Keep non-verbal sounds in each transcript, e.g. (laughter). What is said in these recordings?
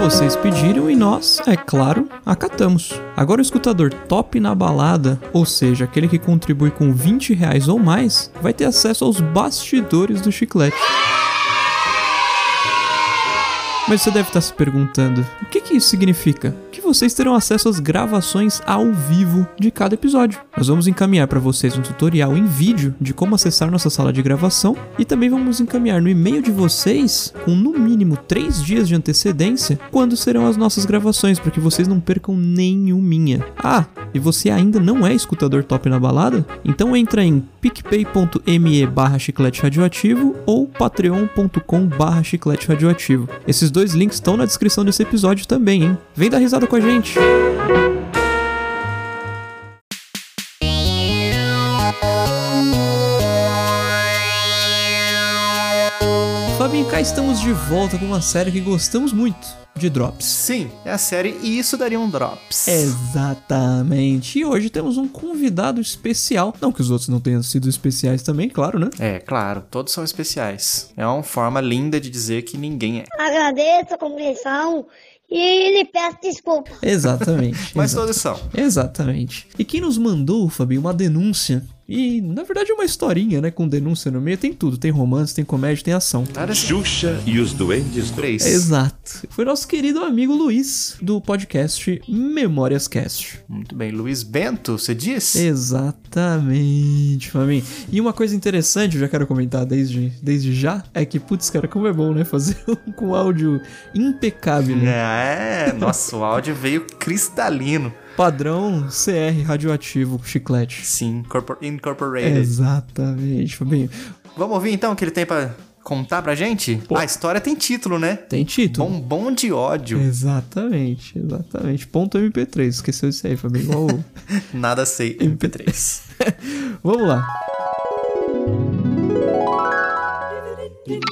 Vocês pediram e nós, é claro, acatamos. Agora o escutador top na balada, ou seja, aquele que contribui com 20 reais ou mais, vai ter acesso aos bastidores do chiclete. Mas você deve estar se perguntando: o que, que isso significa? Que vocês terão acesso às gravações ao vivo de cada episódio. Nós vamos encaminhar para vocês um tutorial em vídeo de como acessar nossa sala de gravação e também vamos encaminhar no e-mail de vocês, com no mínimo 3 dias de antecedência, quando serão as nossas gravações, para que vocês não percam nenhuminha. Ah, e você ainda não é escutador top na balada? Então entra em picpay.me barra chiclete radioativo ou patreon.com barra chiclete radioativo. Esses dois links estão na descrição desse episódio também, hein? Vem dar risada com a gente! Cá estamos de volta com uma série que gostamos muito, de Drops. Sim, é a série e isso daria um Drops. Exatamente. E hoje temos um convidado especial. Não que os outros não tenham sido especiais também, claro, né? É, claro, todos são especiais. É uma forma linda de dizer que ninguém é. Agradeço a compreensão e lhe peço desculpa. Exatamente. (laughs) Mas exatamente. todos são. Exatamente. E quem nos mandou, Fabinho, uma denúncia. E, na verdade, é uma historinha, né? Com denúncia no meio. Tem tudo. Tem romance, tem comédia, tem ação. Cara, Xuxa e os Duendes do três. Exato. Foi nosso querido amigo Luiz, do podcast Memórias Cast. Muito bem. Luiz Bento, você diz? Exatamente, Fabinho. E uma coisa interessante, eu já quero comentar desde, desde já, é que, putz, cara, como é bom, né? Fazer (laughs) um com áudio impecável. né? É, nossa, o áudio veio cristalino. Padrão CR radioativo, chiclete. Sim, corpor- incorporated. Exatamente, Fabinho. Vamos ouvir então o que ele tem pra contar pra gente? A história tem título, né? Tem título? Bombom de ódio. Exatamente, exatamente. Ponto MP3, esqueceu isso aí, Fabinho. (laughs) Nada sei. MP3. (laughs) Vamos lá.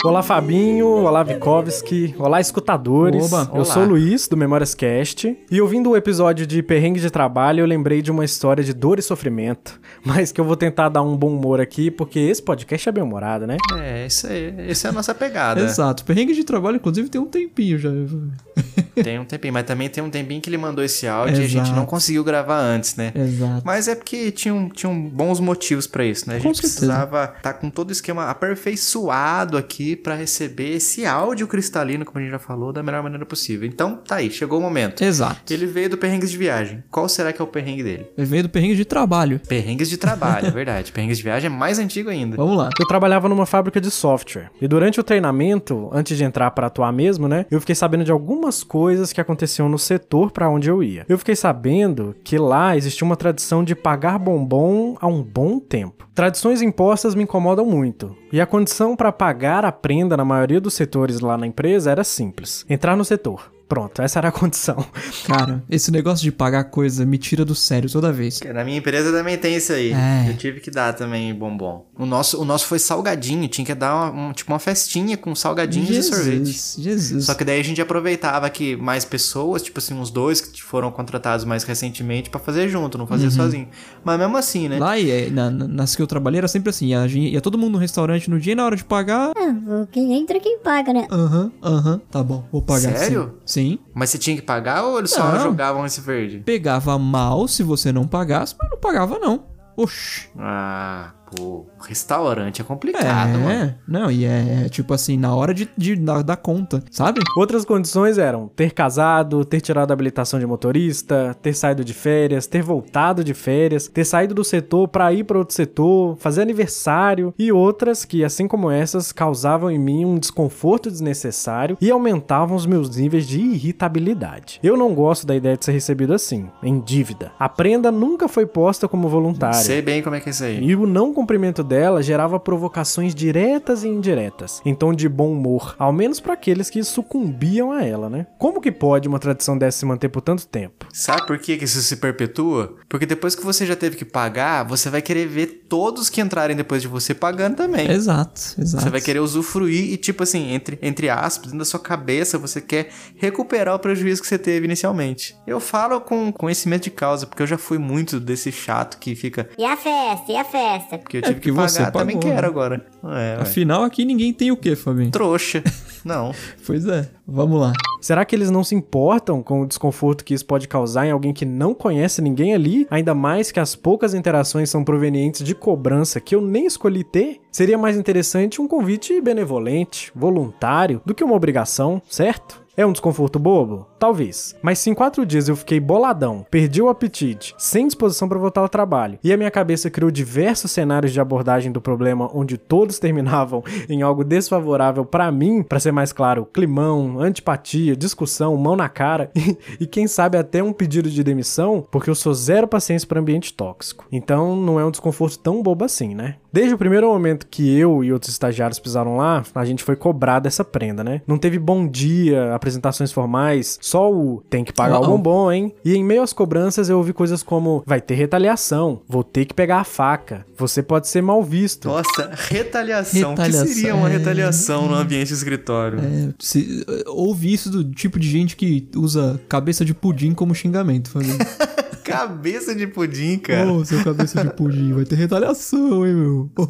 Olá, Fabinho. Olá, Vikovski. Olá, escutadores. Oba. Eu Olá. sou o Luiz, do Memórias Cast. E ouvindo o episódio de Perrengue de Trabalho, eu lembrei de uma história de dor e sofrimento. (laughs) Mas que eu vou tentar dar um bom humor aqui, porque esse podcast é bem humorado, né? é, isso aí. Essa é a nossa pegada. Exato. Perrengue de trabalho, inclusive, tem um tempinho já. Tem um tempinho, mas também tem um tempinho que ele mandou esse áudio e a gente Exato. não conseguiu gravar antes, né? Exato. Mas é porque tinham, tinham bons motivos pra isso, né? A gente precisava estar com todo o esquema aperfeiçoado aqui pra receber esse áudio cristalino, como a gente já falou, da melhor maneira possível. Então, tá aí, chegou o momento. Exato. Ele veio do Perrengues de Viagem. Qual será que é o perrengue dele? Ele veio do perrengue de trabalho. Perrengues de trabalho, é (laughs) verdade. Perrengues de viagem é mais antigo ainda. Vamos lá. Eu trabalhava numa fábrica de software. E durante o treinamento, antes de entrar pra atuar mesmo, né? Eu fiquei sabendo de algumas coisas que aconteciam no setor pra onde eu ia. Eu fiquei sabendo que lá existia uma tradição de pagar bombom há um bom tempo. Tradições impostas me incomodam muito. E a condição pra pagar a prenda na maioria dos setores lá na empresa era simples: entrar no setor. Pronto, essa era a condição. Cara, esse negócio de pagar coisa me tira do sério toda vez. Na minha empresa também tem isso aí. É. Eu tive que dar também bombom. O nosso, o nosso foi salgadinho, tinha que dar uma, um- tipo uma festinha com salgadinhos e sorvete. Jesus, Jesus. Só que daí a gente aproveitava que mais pessoas, tipo assim, uns dois que foram contratados mais recentemente pra fazer junto, não fazer sozinho. Mas mesmo assim, né? Lá e é, na, na- nas que eu trabalhei era sempre assim, ia, ia todo mundo no restaurante no dia e na hora de pagar. Ah, quem entra, quem paga, né? Aham, aham, tá bom, vou pagar. Sério? Sim. Sim. Mas você tinha que pagar ou eles só Não. jogavam esse verde? Pegava mal se você não pagasse, mas não pagava não. Oxi. Ah, pô, restaurante é complicado, mano. É, não, e é, é tipo assim, na hora de, de dar, dar conta, sabe? Outras condições eram ter casado, ter tirado a habilitação de motorista, ter saído de férias, ter voltado de férias, ter saído do setor pra ir pra outro setor, fazer aniversário e outras que, assim como essas, causavam em mim um desconforto desnecessário e aumentavam os meus níveis de irritabilidade. Eu não gosto da ideia de ser recebido assim, em dívida. A prenda nunca foi posta como voluntária. Sei bem como é que é isso aí. E o não cumprimento dela gerava provocações diretas e indiretas, em tom de bom humor, ao menos para aqueles que sucumbiam a ela, né? Como que pode uma tradição dessa se manter por tanto tempo? Sabe por que que isso se perpetua? Porque depois que você já teve que pagar, você vai querer ver todos que entrarem depois de você pagando também. Exato, exato. Você vai querer usufruir e, tipo assim, entre, entre aspas, dentro da sua cabeça, você quer recuperar o prejuízo que você teve inicialmente. Eu falo com conhecimento de causa, porque eu já fui muito desse chato que fica. E a festa, e a festa? Porque eu É tive porque que (laughs) pagar, você também pagou, quero né? agora. É. Afinal, aqui ninguém tem o quê, Fabinho? Trouxa. (laughs) Não. Pois é, vamos lá. Será que eles não se importam com o desconforto que isso pode causar em alguém que não conhece ninguém ali? Ainda mais que as poucas interações são provenientes de cobrança que eu nem escolhi ter? Seria mais interessante um convite benevolente, voluntário, do que uma obrigação, certo? É um desconforto bobo? Talvez. Mas se em quatro dias eu fiquei boladão, perdi o apetite, sem disposição para voltar ao trabalho, e a minha cabeça criou diversos cenários de abordagem do problema onde todos (laughs) terminavam em algo desfavorável para mim, para ser mais claro, climão, antipatia, discussão, mão na cara (laughs) e, e quem sabe até um pedido de demissão, porque eu sou zero paciência para ambiente tóxico. Então não é um desconforto tão bobo assim, né? Desde o primeiro momento que eu e outros estagiários pisaram lá, a gente foi cobrado essa prenda, né? Não teve bom dia, apresentações formais, só o tem que pagar o Oh. bombom, hein? E em meio às cobranças eu ouvi coisas como vai ter retaliação, vou ter que pegar a faca, você pode ser mal visto. Nossa, retaliação. O que Retaliação, seria uma é. retaliação no ambiente de escritório? É, se, ouve isso do tipo de gente que usa cabeça de pudim como xingamento, Fabinho. (laughs) Cabeça de pudim, cara. Ô, seu cabeça de pudim, vai ter retaliação, hein, meu? Ô.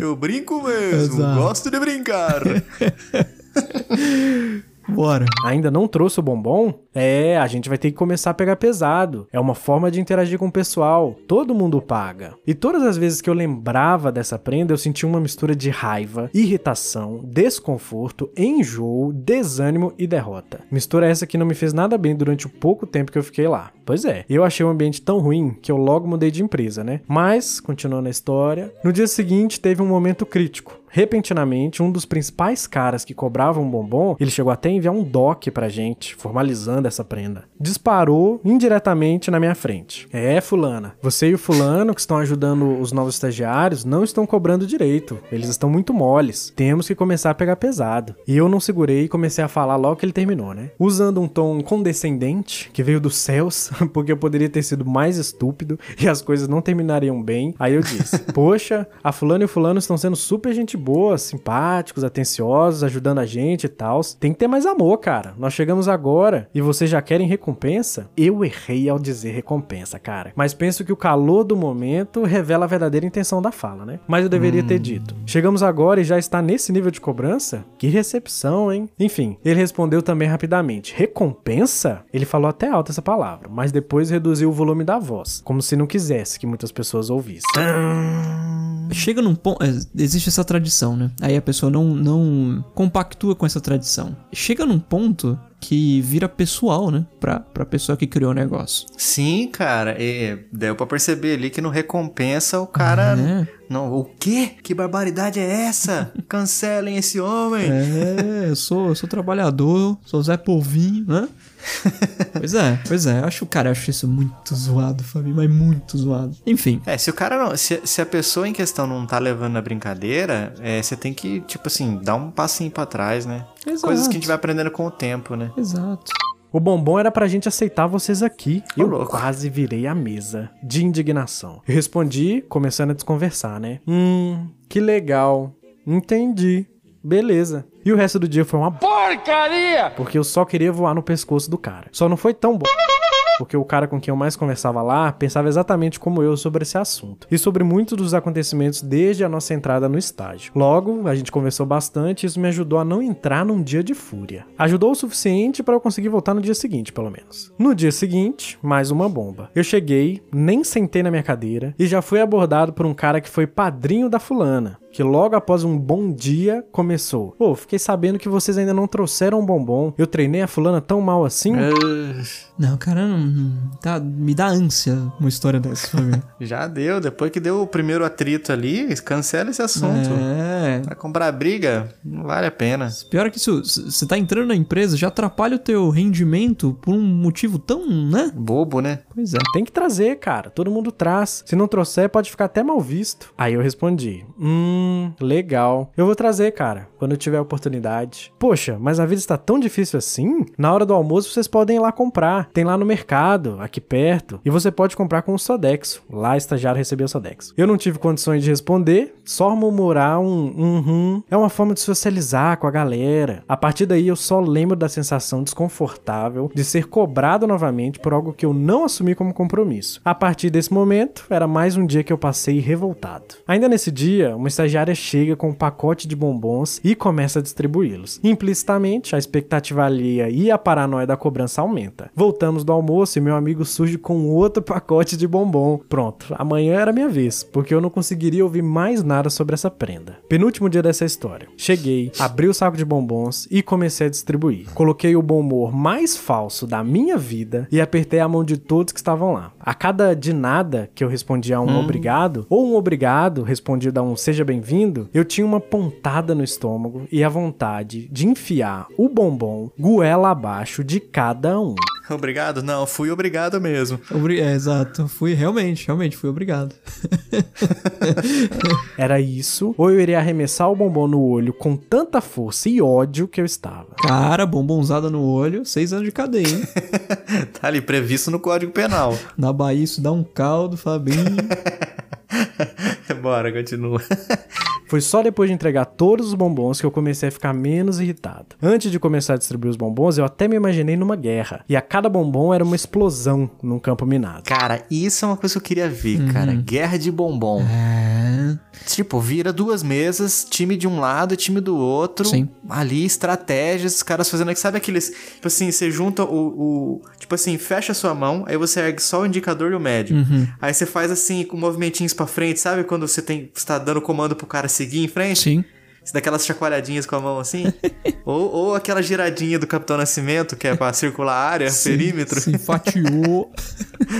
Eu brinco mesmo. Exato. Gosto de brincar. (laughs) Bora. Ainda não trouxe o bombom? É, a gente vai ter que começar a pegar pesado. É uma forma de interagir com o pessoal. Todo mundo paga. E todas as vezes que eu lembrava dessa prenda, eu sentia uma mistura de raiva, irritação, desconforto, enjoo, desânimo e derrota. Mistura essa que não me fez nada bem durante o pouco tempo que eu fiquei lá. Pois é, eu achei o ambiente tão ruim que eu logo mudei de empresa, né? Mas, continuando a história, no dia seguinte teve um momento crítico. Repentinamente, um dos principais caras que cobravam um bombom, ele chegou até a enviar um doc pra gente, formalizando essa prenda. Disparou indiretamente na minha frente. É, fulana, você e o fulano que estão ajudando os novos estagiários não estão cobrando direito. Eles estão muito moles. Temos que começar a pegar pesado. E eu não segurei e comecei a falar logo que ele terminou, né? Usando um tom condescendente, que veio dos céus, (laughs) porque eu poderia ter sido mais estúpido e as coisas não terminariam bem. Aí eu disse: (laughs) Poxa, a fulano e o fulano estão sendo super gente boa, simpáticos, atenciosos, ajudando a gente e tal. Tem que ter mais amor, cara. Nós chegamos agora e vocês já querem recompensa? Eu errei ao dizer recompensa, cara. Mas penso que o calor do momento revela a verdadeira intenção da fala, né? Mas eu deveria ter dito. Chegamos agora e já está nesse nível de cobrança? Que recepção, hein? Enfim, ele respondeu também rapidamente: recompensa? Ele falou até alto essa palavra, mas depois reduziu o volume da voz, como se não quisesse que muitas pessoas ouvissem. Chega num ponto. é, Existe essa tradição, né? Aí a pessoa não, não compactua com essa tradição. Chega num ponto que vira pessoal, né? Pra, pra pessoa que criou o negócio. Sim, cara. E deu pra perceber ali que no recompensa o cara. É. Não, o quê? Que barbaridade é essa? (laughs) Cancelem esse homem. É, eu sou, eu sou trabalhador, sou Zé Povinho, né? (laughs) pois é, pois é. Eu acho, cara, eu acho isso muito zoado, Fabinho, mas muito zoado. Enfim, É, se o cara não. Se, se a pessoa em questão não tá levando na brincadeira, é, você tem que, tipo assim, dar um passinho pra trás, né? Exato. Coisas que a gente vai aprendendo com o tempo, né? exato. O bombom era pra gente aceitar vocês aqui. Ô, Eu louco. quase virei a mesa, de indignação. Eu respondi, começando a desconversar, né? Hum, que legal. Entendi. Beleza. E o resto do dia foi uma porcaria! Porque eu só queria voar no pescoço do cara. Só não foi tão bom. Porque o cara com quem eu mais conversava lá pensava exatamente como eu sobre esse assunto. E sobre muitos dos acontecimentos desde a nossa entrada no estágio. Logo, a gente conversou bastante e isso me ajudou a não entrar num dia de fúria. Ajudou o suficiente para eu conseguir voltar no dia seguinte, pelo menos. No dia seguinte, mais uma bomba. Eu cheguei, nem sentei na minha cadeira e já fui abordado por um cara que foi padrinho da fulana. Que logo após um bom dia começou. Pô, fiquei sabendo que vocês ainda não trouxeram um bombom. Eu treinei a fulana tão mal assim. Não, cara, não, tá, me dá ânsia uma história dessa. (laughs) Já deu. Depois que deu o primeiro atrito ali, cancela esse assunto. é. Vai comprar briga, não vale a pena. Pior é que isso, você tá entrando na empresa, já atrapalha o teu rendimento por um motivo tão, né? Bobo, né? Pois é. Tem que trazer, cara. Todo mundo traz. Se não trouxer, pode ficar até mal visto. Aí eu respondi: Hum, legal. Eu vou trazer, cara, quando eu tiver a oportunidade. Poxa, mas a vida está tão difícil assim? Na hora do almoço vocês podem ir lá comprar. Tem lá no mercado, aqui perto. E você pode comprar com o Sodexo. Lá, estagiário recebeu o Sodexo. Eu não tive condições de responder, só murmurar um uhum. É uma forma de socializar com a galera. A partir daí eu só lembro da sensação desconfortável de ser cobrado novamente por algo que eu não assumi como compromisso. A partir desse momento, era mais um dia que eu passei revoltado. Ainda nesse dia, uma estagiária chega com um pacote de bombons e começa a distribuí-los. Implicitamente, a expectativa alheia e a paranoia da cobrança aumenta. Voltamos do almoço e meu amigo surge com outro (laughs) pacote de bombom. Pronto, amanhã era minha vez, porque eu não conseguiria ouvir mais nada sobre essa prenda. Penúltimo dia dessa história. Cheguei, abri o saco de bombons e comecei a distribuir. Coloquei o bom humor mais falso da minha vida e apertei a mão de todos que estavam lá. A cada de nada que eu respondia a um obrigado, ou um obrigado respondido a um seja bem-vindo, eu tinha uma pontada no estômago e a vontade de enfiar o bombom goela abaixo de cada um. (laughs) Obrigado? Não, fui obrigado mesmo. Obri- É, exato. Fui, realmente, realmente, fui obrigado. (laughs) Era isso, ou eu iria arremessar o bombom no olho com tanta força e ódio que eu estava. Cara, bombonzada no olho, seis anos de cadeia, hein? (laughs) Tá ali previsto no Código Penal. Na Bahia isso dá um caldo, Fabinho. Bora, continua. Foi só depois de entregar todos os bombons que eu comecei a ficar menos irritado. Antes de começar a distribuir os bombons, eu até me imaginei numa guerra. E a cada bombom era uma explosão num campo minado. Cara, isso é uma coisa que eu queria ver, cara. Guerra de bombom. É. Tipo, vira duas mesas, time de um lado e time do outro. Sim. Ali, estratégias, os caras fazendo. Sabe aqueles. Tipo assim, você junta o, o- Tipo assim, fecha a sua mão, aí você ergue só o indicador e o médio. Aí você faz assim, com movimentinhos pra frente, sabe? Quando você tem. Você tá dando comando pro cara seguir em frente? Sim. Você dá aquelas chacoalhadinhas com a mão assim. (laughs) ou, ou aquela giradinha do Capitão Nascimento, que é pra circular a área, Sim, perímetro. Se fatiou.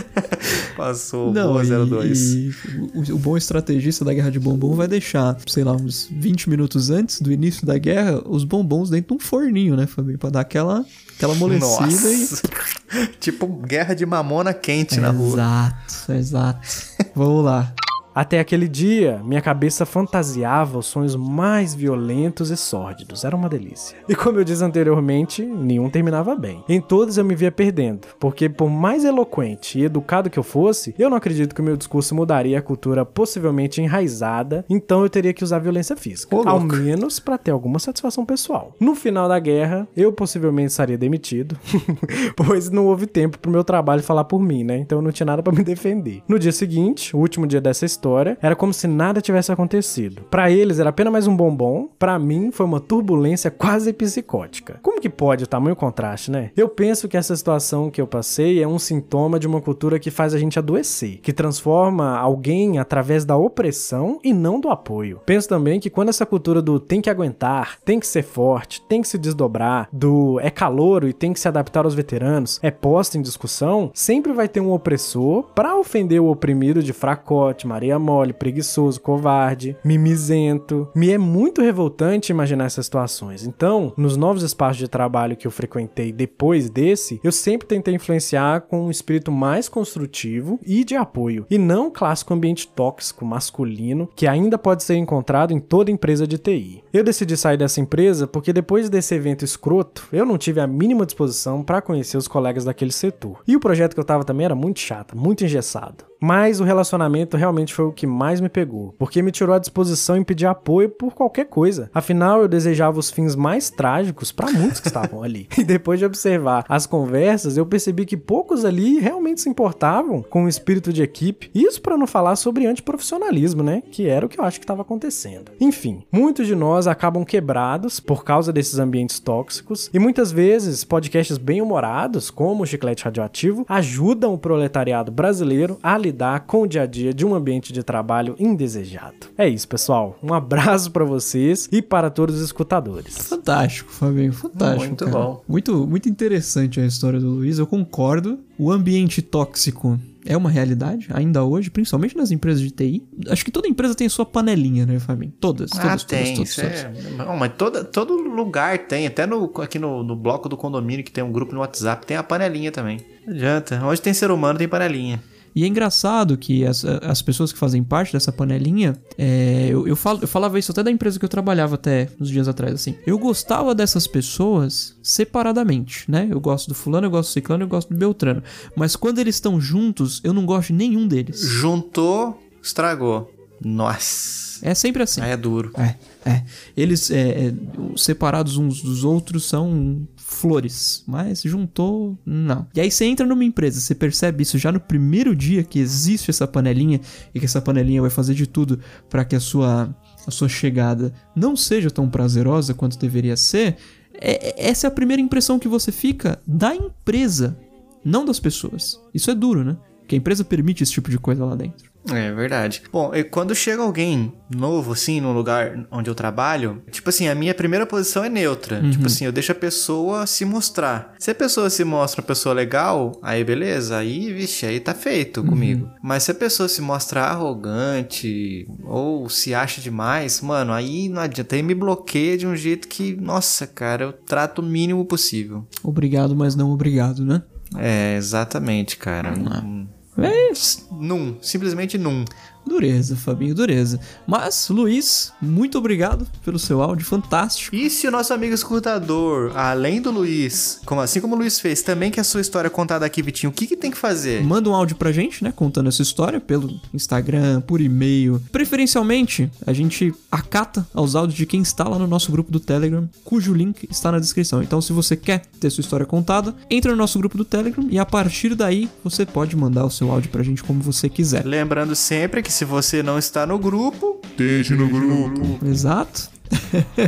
(laughs) Passou, Não, boa e, 02. e o, o bom estrategista da guerra de bombom vai deixar, sei lá, uns 20 minutos antes do início da guerra, os bombons dentro de um forninho, né, Fabinho? Pra dar aquela, aquela amolecida e. Nossa. (laughs) tipo, guerra de mamona quente na rua. Exato, exato. Vamos lá. Até aquele dia, minha cabeça fantasiava os sonhos mais violentos e sórdidos. Era uma delícia. E como eu disse anteriormente, nenhum terminava bem. Em todos eu me via perdendo, porque por mais eloquente e educado que eu fosse, eu não acredito que o meu discurso mudaria a cultura possivelmente enraizada, então eu teria que usar violência física. Ô, ao menos para ter alguma satisfação pessoal. No final da guerra, eu possivelmente estaria demitido, (laughs) pois não houve tempo pro meu trabalho falar por mim, né? Então eu não tinha nada pra me defender. No dia seguinte, o último dia dessa história, era como se nada tivesse acontecido. Pra eles era apenas mais um bombom, pra mim foi uma turbulência quase psicótica. Como que pode o tamanho contraste, né? Eu penso que essa situação que eu passei é um sintoma de uma cultura que faz a gente adoecer, que transforma alguém através da opressão e não do apoio. Penso também que quando essa cultura do tem que aguentar, tem que ser forte, tem que se desdobrar, do é calouro e tem que se adaptar aos veteranos, é posta em discussão, sempre vai ter um opressor pra ofender o oprimido de fracote, Maria Mole, preguiçoso, covarde, mimizento. Me é muito revoltante imaginar essas situações. Então, nos novos espaços de trabalho que eu frequentei depois desse, eu sempre tentei influenciar com um espírito mais construtivo e de apoio, e não o clássico ambiente tóxico masculino que ainda pode ser encontrado em toda empresa de TI. Eu decidi sair dessa empresa porque depois desse evento escroto, eu não tive a mínima disposição para conhecer os colegas daquele setor. E o projeto que eu tava também era muito chato, muito engessado. Mas o relacionamento realmente foi o que mais me pegou, porque me tirou a disposição em pedir apoio por qualquer coisa. Afinal, eu desejava os fins mais trágicos para muitos que estavam (laughs) ali. E depois de observar as conversas, eu percebi que poucos ali realmente se importavam com o espírito de equipe. Isso para não falar sobre antiprofissionalismo, né? Que era o que eu acho que estava acontecendo. Enfim, muitos de nós acabam quebrados por causa desses ambientes tóxicos e muitas vezes podcasts bem humorados, como o Chiclete Radioativo, ajudam o proletariado brasileiro a lidar com o dia a dia de um ambiente de trabalho indesejado. É isso, pessoal. Um abraço para vocês e para todos os escutadores. Fantástico, Fabinho, fantástico. Muito cara. bom. Muito, muito interessante a história do Luiz, eu concordo. O ambiente tóxico é uma realidade, ainda hoje, principalmente nas empresas de TI. Acho que toda empresa tem a sua panelinha, né, Fabinho? Todas, Ah, todas, tem. todas, todas, é- todas. Não, mas toda, todo lugar tem. Até no, aqui no, no bloco do condomínio, que tem um grupo no WhatsApp, tem a panelinha também. Não adianta. Onde tem ser humano, tem panelinha. E é engraçado que as, as pessoas que fazem parte dessa panelinha, é, eu, eu, falo, eu falava isso até da empresa que eu trabalhava até uns dias atrás, assim. Eu gostava dessas pessoas separadamente, né? Eu gosto do fulano, eu gosto do ciclano, eu gosto do beltrano. Mas quando eles estão juntos, eu não gosto de nenhum deles. Juntou, estragou. Nossa. É sempre assim. Aí é duro. É. É, eles é, é, separados uns dos outros são flores, mas juntou, não. E aí você entra numa empresa, você percebe isso já no primeiro dia que existe essa panelinha e que essa panelinha vai fazer de tudo para que a sua, a sua chegada não seja tão prazerosa quanto deveria ser. É, essa é a primeira impressão que você fica da empresa, não das pessoas. Isso é duro, né? Que a empresa permite esse tipo de coisa lá dentro. É verdade. Bom, e quando chega alguém novo, assim, no lugar onde eu trabalho, tipo assim, a minha primeira posição é neutra. Uhum. Tipo assim, eu deixo a pessoa se mostrar. Se a pessoa se mostra uma pessoa legal, aí beleza, aí, vixe, aí tá feito comigo. Mas se a pessoa se mostra arrogante ou se acha demais, mano, aí não adianta. Aí me bloqueia de um jeito que, nossa, cara, eu trato o mínimo possível. Obrigado, mas não obrigado, né? É, exatamente, cara. Hum, É Num, simplesmente num. Dureza, Fabinho, dureza. Mas, Luiz, muito obrigado pelo seu áudio fantástico. E se o nosso amigo escutador, além do Luiz, como assim como o Luiz fez, também quer a sua história contada aqui, Vitinho, o que, que tem que fazer? Manda um áudio pra gente, né? Contando essa história pelo Instagram, por e-mail. Preferencialmente, a gente acata aos áudios de quem está lá no nosso grupo do Telegram, cujo link está na descrição. Então, se você quer ter sua história contada, entra no nosso grupo do Telegram e a partir daí você pode mandar o seu áudio pra gente como você quiser. Lembrando sempre que se você não está no grupo, Deixe no grupo. Exato.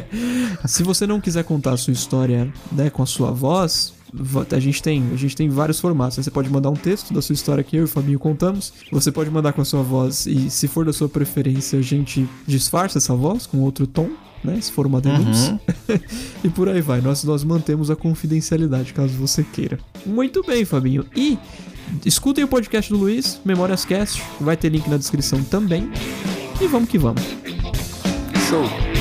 (laughs) Se você não quiser contar a sua história, né, com a sua voz, a gente tem, a gente tem vários formatos. Você pode mandar um texto da sua história que eu e o Fabinho contamos. Você pode mandar com a sua voz e, se for da sua preferência, a gente disfarça essa voz com outro tom. Né, se for uma denúncia. (laughs) e por aí vai. Nós, nós mantemos a confidencialidade, caso você queira. Muito bem, Fabinho. E escutem o podcast do Luiz, Memórias Cast. Vai ter link na descrição também. E vamos que vamos. show.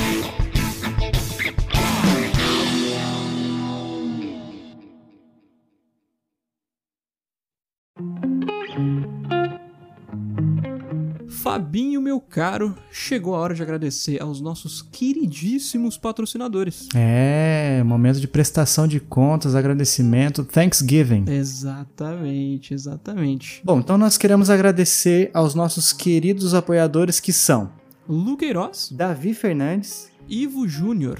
Fabinho, meu caro, chegou a hora de agradecer aos nossos queridíssimos patrocinadores. É, momento de prestação de contas, agradecimento, Thanksgiving. Exatamente, exatamente. Bom, então nós queremos agradecer aos nossos queridos apoiadores que são Lu Queiroz, Davi Fernandes. Ivo Júnior,